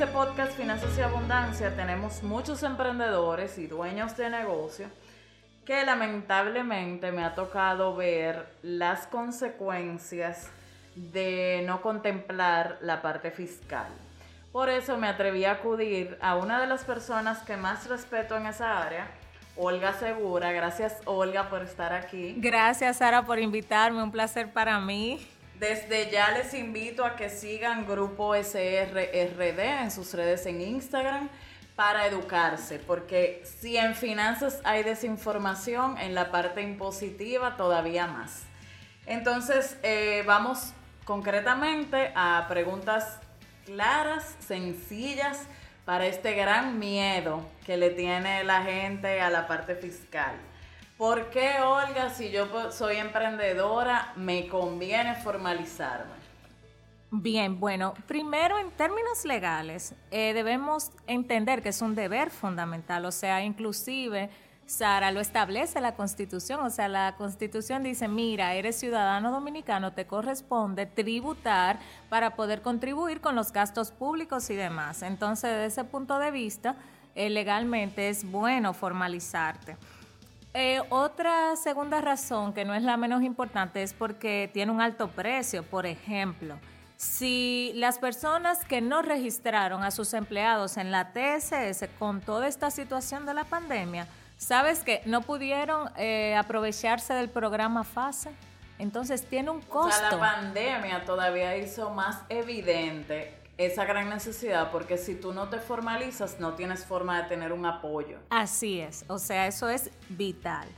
este podcast Finanzas y Abundancia tenemos muchos emprendedores y dueños de negocio que lamentablemente me ha tocado ver las consecuencias de no contemplar la parte fiscal. Por eso me atreví a acudir a una de las personas que más respeto en esa área, Olga Segura. Gracias Olga por estar aquí. Gracias Sara por invitarme, un placer para mí. Desde ya les invito a que sigan Grupo SRRD en sus redes en Instagram para educarse, porque si en finanzas hay desinformación, en la parte impositiva todavía más. Entonces, eh, vamos concretamente a preguntas claras, sencillas, para este gran miedo que le tiene la gente a la parte fiscal. ¿Por qué, Olga, si yo soy emprendedora, me conviene formalizarme? Bien, bueno, primero en términos legales, eh, debemos entender que es un deber fundamental, o sea, inclusive Sara, lo establece la Constitución. O sea, la Constitución dice, mira, eres ciudadano dominicano, te corresponde tributar para poder contribuir con los gastos públicos y demás. Entonces, desde ese punto de vista, eh, legalmente es bueno formalizarte. Eh, otra segunda razón, que no es la menos importante, es porque tiene un alto precio. Por ejemplo, si las personas que no registraron a sus empleados en la TSS con toda esta situación de la pandemia, ¿Sabes que no pudieron eh, aprovecharse del programa FASE? Entonces tiene un costo. O sea, la pandemia todavía hizo más evidente esa gran necesidad porque si tú no te formalizas no tienes forma de tener un apoyo. Así es, o sea, eso es vital.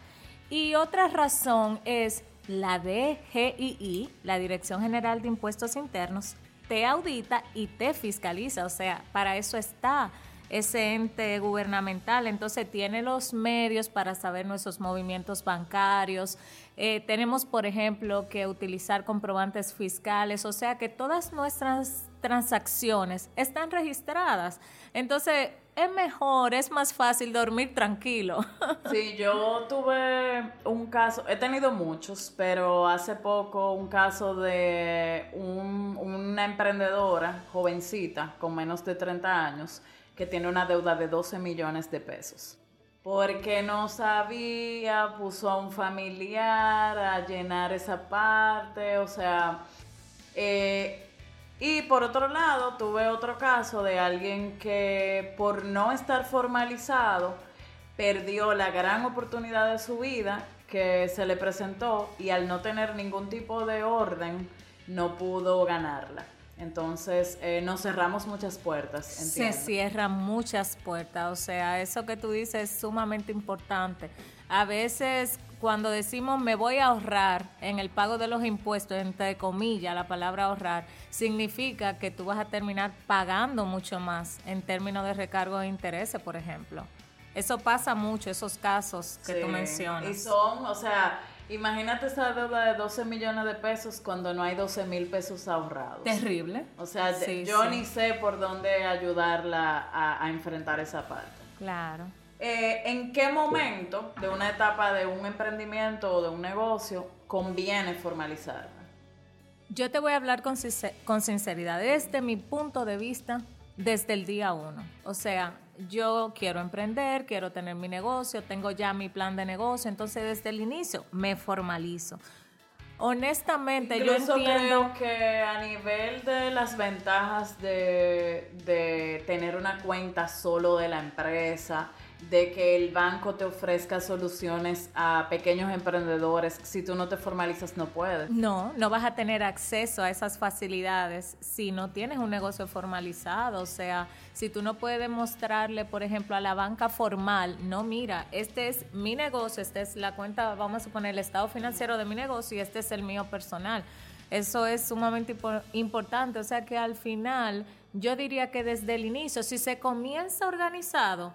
Y otra razón es la DGII, la Dirección General de Impuestos Internos, te audita y te fiscaliza, o sea, para eso está ese ente gubernamental, entonces tiene los medios para saber nuestros movimientos bancarios. Eh, tenemos, por ejemplo, que utilizar comprobantes fiscales, o sea que todas nuestras transacciones están registradas. Entonces, es mejor, es más fácil dormir tranquilo. Sí, yo tuve un caso, he tenido muchos, pero hace poco un caso de una emprendedora jovencita con menos de 30 años que tiene una deuda de 12 millones de pesos. Porque no sabía, puso a un familiar a llenar esa parte, o sea, eh, y por otro lado, tuve otro caso de alguien que por no estar formalizado, perdió la gran oportunidad de su vida que se le presentó y al no tener ningún tipo de orden, no pudo ganarla. Entonces, eh, nos cerramos muchas puertas. Se cierran muchas puertas, o sea, eso que tú dices es sumamente importante. A veces cuando decimos me voy a ahorrar en el pago de los impuestos, entre comillas, la palabra ahorrar, significa que tú vas a terminar pagando mucho más en términos de recargo de intereses, por ejemplo. Eso pasa mucho, esos casos que tú mencionas. Y son, o sea, Imagínate esa deuda de 12 millones de pesos cuando no hay 12 mil pesos ahorrados. Terrible. O sea, yo ni sé por dónde ayudarla a, enfrentar esa parte. Claro. Eh, ¿En qué momento de una etapa de un emprendimiento o de un negocio conviene formalizarla? Yo te voy a hablar con, con sinceridad. Desde mi punto de vista, desde el día uno. O sea, yo quiero emprender, quiero tener mi negocio, tengo ya mi plan de negocio, entonces desde el inicio me formalizo. Honestamente, yo entiendo creo que a nivel de las ventajas de, de tener una cuenta solo de la empresa, de que el banco te ofrezca soluciones a pequeños emprendedores. Si tú no te formalizas, no puedes. No, no vas a tener acceso a esas facilidades si no tienes un negocio formalizado. O sea, si tú no puedes mostrarle, por ejemplo, a la banca formal, no, mira, este es mi negocio, esta es la cuenta, vamos a suponer, el estado financiero de mi negocio y este es el mío personal. Eso es sumamente importante. O sea que al final, yo diría que desde el inicio, si se comienza organizado,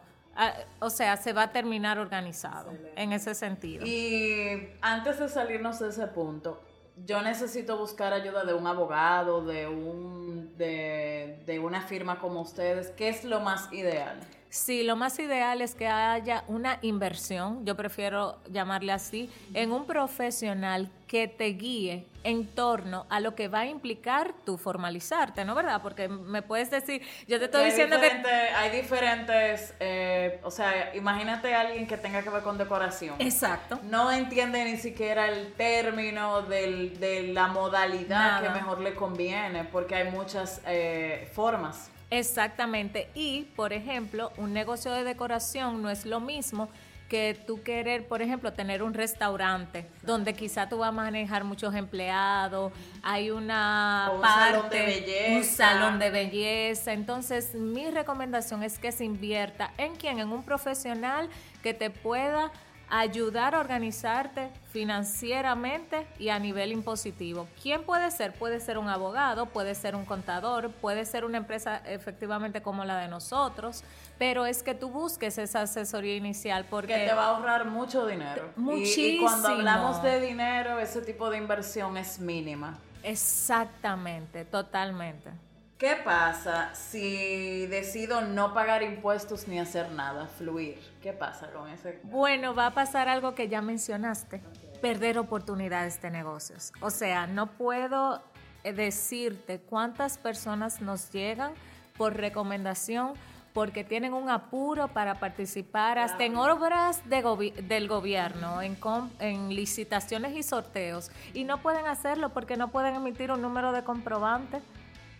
o sea, se va a terminar organizado en ese sentido. Y antes de salirnos de ese punto, yo necesito buscar ayuda de un abogado, de un de, de una firma como ustedes. ¿Qué es lo más ideal? Sí, lo más ideal es que haya una inversión, yo prefiero llamarle así, en un profesional que te guíe en torno a lo que va a implicar tu formalizarte, ¿no? ¿Verdad? Porque me puedes decir, yo te estoy diciendo que... Hay diferentes, eh, o sea, imagínate a alguien que tenga que ver con decoración. Exacto. No entiende ni siquiera el término del, de la modalidad que mejor le conviene, porque hay muchas eh, formas. Exactamente. Y, por ejemplo, un negocio de decoración no es lo mismo que tú querer, por ejemplo, tener un restaurante donde quizá tú vas a manejar muchos empleados, hay una un salón de belleza. un salón de belleza. Entonces, mi recomendación es que se invierta en quién, en un profesional que te pueda ayudar a organizarte financieramente y a nivel impositivo. ¿Quién puede ser? Puede ser un abogado, puede ser un contador, puede ser una empresa efectivamente como la de nosotros, pero es que tú busques esa asesoría inicial porque... Que te va a ahorrar mucho dinero. Muchísimo. Y, cuando hablamos de dinero, ese tipo de inversión es mínima. Exactamente, totalmente. ¿Qué pasa si decido no pagar impuestos ni hacer nada, fluir? ¿Qué pasa con ese? Bueno, va a pasar algo que ya mencionaste, perder oportunidades de negocios. O sea, no puedo eh, decirte cuántas personas nos llegan por recomendación porque tienen un apuro para participar hasta en obras del gobierno, en, en licitaciones y sorteos, y no pueden hacerlo porque no pueden emitir un número de comprobante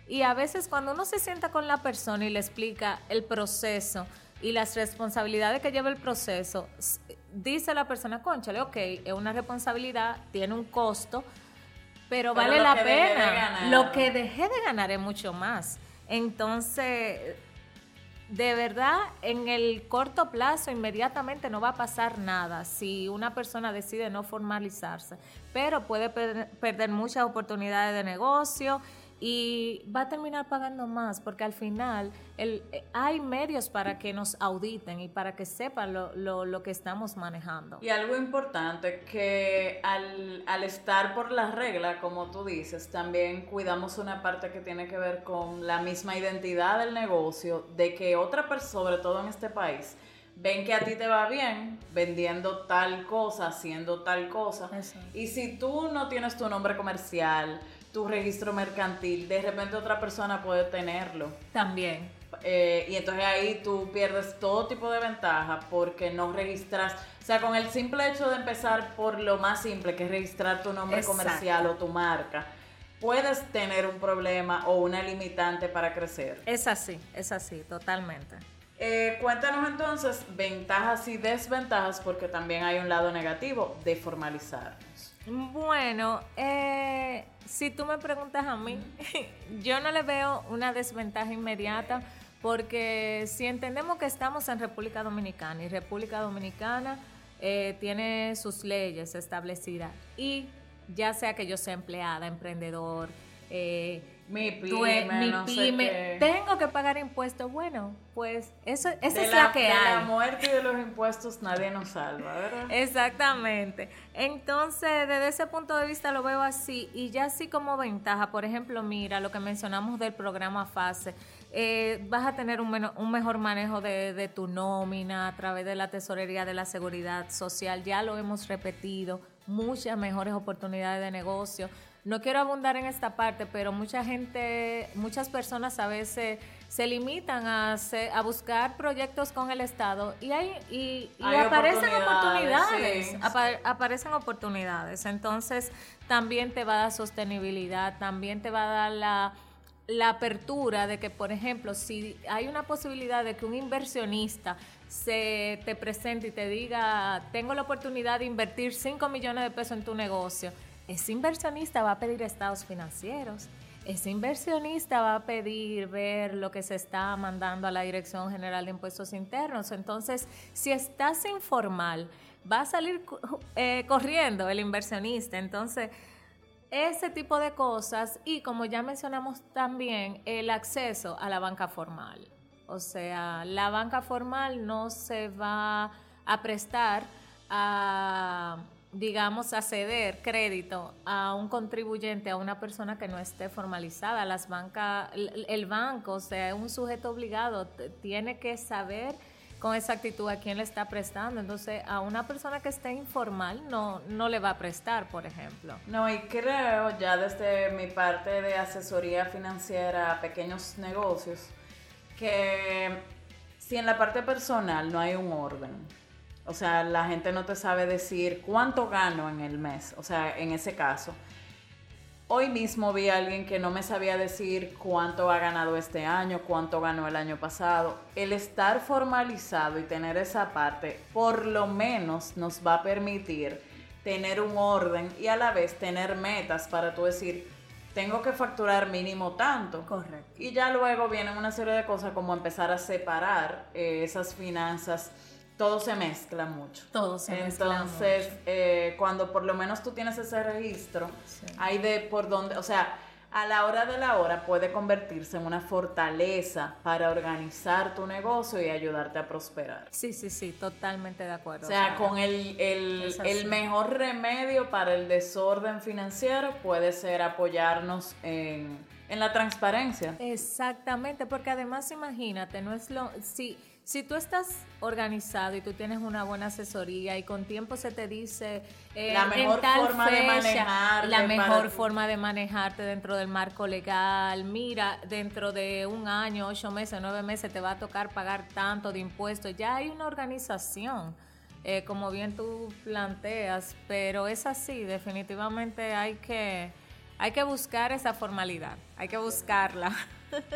y a veces cuando uno se sienta con la persona y le explica el proceso y las responsabilidades que lleva el proceso, dice la persona, conchale, ok, es una responsabilidad, tiene un costo, pero, vale la pena. Lo que dejé de ganar es mucho más. Entonces, de verdad, en el corto plazo, inmediatamente no va a pasar nada si una persona decide no formalizarse, pero puede perder muchas oportunidades de negocio y va a terminar pagando más porque al final el, eh, hay medios para que nos auditen y para que sepan lo, lo, lo que estamos manejando. Y algo importante que al, al, estar por las reglas, como tú dices, también cuidamos una parte que tiene que ver con la misma identidad del negocio, de que otra persona, sobre todo en este país, ven que a ti te va bien vendiendo tal cosa, haciendo tal cosa. Y si tú no tienes tu nombre comercial, tu registro mercantil, de repente otra persona puede tenerlo. También. Eh, y entonces ahí tú pierdes todo tipo de ventaja porque no registras, o sea, con el simple hecho de empezar por lo más simple, que es registrar tu nombre comercial o tu marca, puedes tener un problema o una limitante para crecer. Es así, es así, totalmente. Eh, cuéntanos entonces ventajas y desventajas, porque también hay un lado negativo de formalizar. Bueno, eh, si tú me preguntas a mí, yo no le veo una desventaja inmediata porque si entendemos que estamos en República Dominicana y República Dominicana eh, tiene sus leyes establecidas y ya sea que yo sea empleada, emprendedor, eh, mi pyme, tengo que pagar impuestos. Bueno, pues eso, esa es la, que hay. De la muerte y de los impuestos nadie nos salva, ¿verdad? Exactamente. Entonces, desde ese punto de vista lo veo así. Y ya así como ventaja, por ejemplo, mira lo que mencionamos del programa FASE. Eh, vas a tener un, un mejor manejo de, de tu nómina a través de la tesorería de la seguridad social. Ya lo hemos repetido. Muchas mejores oportunidades de negocio no quiero abundar en esta parte, pero mucha gente, muchas personas a veces se limitan a, a buscar proyectos con el Estado y, hay, y, aparecen oportunidades, aparecen oportunidades. Entonces, también te va a dar sostenibilidad, también te va a dar la, la apertura de que, por ejemplo, si hay una posibilidad de que un inversionista se te presente y te diga, tengo la oportunidad de invertir 5 millones de pesos en tu negocio, ese inversionista va a pedir estados financieros, ese inversionista va a pedir ver lo que se está mandando a la Dirección General de Impuestos Internos. Entonces, si estás informal, va a salir eh, corriendo el inversionista. Entonces, ese tipo de cosas y como ya mencionamos también, el acceso a la banca formal. O sea, la banca formal no se va a prestar a digamos, a ceder crédito a un contribuyente, a una persona que no esté formalizada. Las bancas, el banco, o sea, un sujeto obligado, tiene que saber con exactitud a quién le está prestando. Entonces, a una persona que esté informal no, no le va a prestar, por ejemplo. No, y creo ya desde mi parte de asesoría financiera a pequeños negocios, que si en la parte personal no hay un orden, o sea, la gente no te sabe decir cuánto gano en el mes, o sea, en ese caso. Hoy mismo vi a alguien que no me sabía decir cuánto ha ganado este año, cuánto ganó el año pasado. El estar formalizado y tener esa parte, por lo menos nos va a permitir tener un orden y a la vez tener metas para tú decir, tengo que facturar mínimo tanto. Correcto. Y ya luego vienen una serie de cosas como empezar a separar eh, esas finanzas todo se mezcla mucho. Todo se mezcla Entonces, eh, cuando por lo menos tú tienes ese registro, hay de por dónde, o sea, a la hora de la hora puede convertirse en una fortaleza para organizar tu negocio y ayudarte a prosperar. Sí, sí, sí, totalmente de acuerdo. O sea, con el, el, el, mejor remedio para el desorden financiero puede ser apoyarnos en, en la transparencia. Exactamente, porque además imagínate, no es lo... Si, si tú estás organizado y tú tienes una buena asesoría y con tiempo se te dice eh, la mejor forma de manejarte, la mejor forma de manejarte dentro del marco legal, mira, dentro de un año, ocho meses, nueve meses te va a tocar pagar tanto de impuestos, ya hay una organización. Eh, como bien tú planteas, pero es así, definitivamente hay que, hay que buscar esa formalidad, hay que buscarla.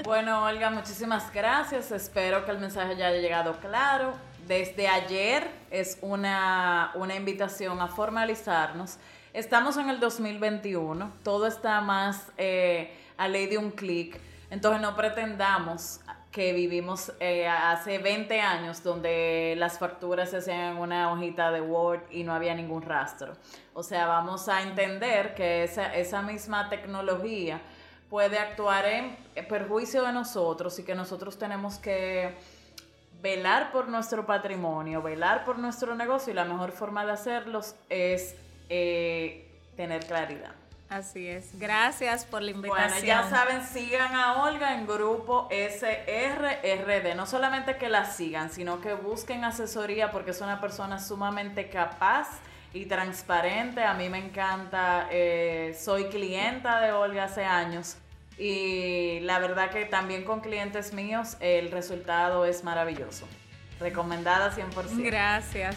Bueno, Olga, muchísimas gracias. Espero que el mensaje ya haya llegado claro. Desde ayer es una, invitación a formalizarnos. Estamos en el 2021, todo está más eh, a ley de un clic. Entonces no pretendamos que vivimos eh, hace 20 años donde las facturas se hacían en una hojita de Word y no había ningún rastro. O sea, vamos a entender que esa, esa misma tecnología puede actuar en perjuicio de nosotros y que nosotros tenemos que velar por nuestro patrimonio, velar por nuestro negocio y la mejor forma de hacerlos es eh, tener claridad. Así es. Gracias por la invitación. Bueno, ya saben, sigan a Olga en grupo SRRD. No solamente que la sigan, sino que busquen asesoría porque es una persona sumamente capaz y transparente. A mí me encanta, eh, soy clienta de Olga hace años y la verdad que también con clientes míos el resultado es maravilloso. Recomendada 100%. Gracias.